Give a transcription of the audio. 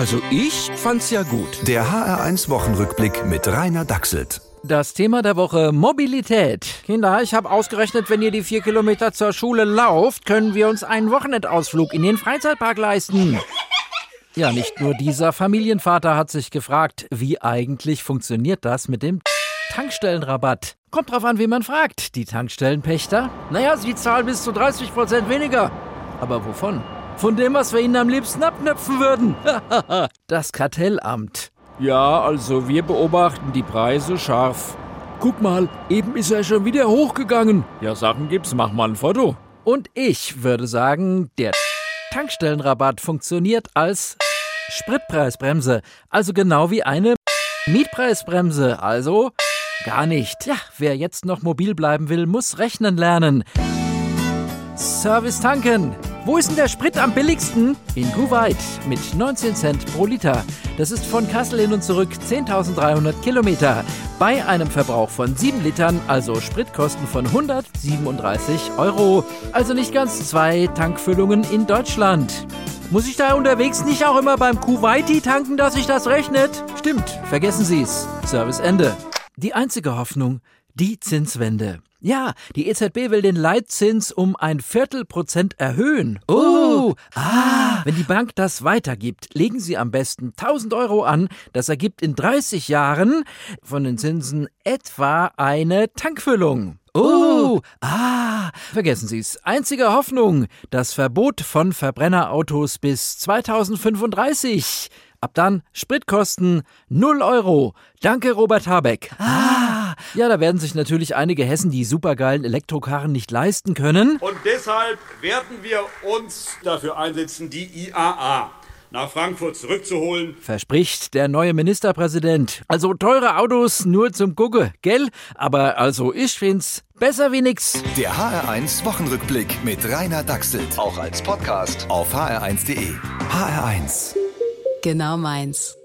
Also ich fand's ja gut. Der HR1 Wochenrückblick mit Rainer Dachselt. Das Thema der Woche Mobilität. Kinder, ich habe ausgerechnet, wenn ihr die vier Kilometer zur Schule lauft, können wir uns einen Wochenendausflug in den Freizeitpark leisten. Ja, nicht nur dieser Familienvater hat sich gefragt, wie eigentlich funktioniert das mit dem Tankstellenrabatt. Kommt drauf an, wie man fragt. Die Tankstellenpächter? Naja, sie zahlen bis zu 30 Prozent weniger. Aber wovon? Von dem, was wir ihnen am liebsten abknöpfen würden. das Kartellamt. Ja, also wir beobachten die Preise scharf. Guck mal, eben ist er schon wieder hochgegangen. Ja, Sachen gibt's, mach mal ein Foto. Und ich würde sagen, der Tankstellenrabatt funktioniert als Spritpreisbremse. Also genau wie eine Mietpreisbremse. Also gar nicht. Ja, wer jetzt noch mobil bleiben will, muss rechnen lernen. Service tanken. Wo ist denn der Sprit am billigsten? In Kuwait mit 19 Cent pro Liter. Das ist von Kassel hin und zurück 10.300 Kilometer. Bei einem Verbrauch von 7 Litern, also Spritkosten von 137 Euro. Also nicht ganz zwei Tankfüllungen in Deutschland. Muss ich da unterwegs nicht auch immer beim Kuwaiti tanken, dass sich das rechnet? Stimmt, vergessen Sie's. Service Ende. Die einzige Hoffnung, die Zinswende. Ja, die EZB will den Leitzins um ein Viertelprozent erhöhen. Oh, ah, wenn die Bank das weitergibt, legen Sie am besten 1000 Euro an. Das ergibt in 30 Jahren von den Zinsen etwa eine Tankfüllung. Oh, ah, vergessen Sie es. Einzige Hoffnung, das Verbot von Verbrennerautos bis 2035. Ab dann Spritkosten 0 Euro. Danke, Robert Habeck. Ah, ja, da werden sich natürlich einige Hessen die supergeilen Elektrokarren nicht leisten können. Und deshalb werden wir uns dafür einsetzen, die IAA nach Frankfurt zurückzuholen. Verspricht der neue Ministerpräsident. Also teure Autos nur zum Gucke, gell? Aber also ich find's besser wie nix. Der HR1 Wochenrückblick mit Rainer Dachselt. Auch als Podcast auf hr1.de. HR1. Genau meins.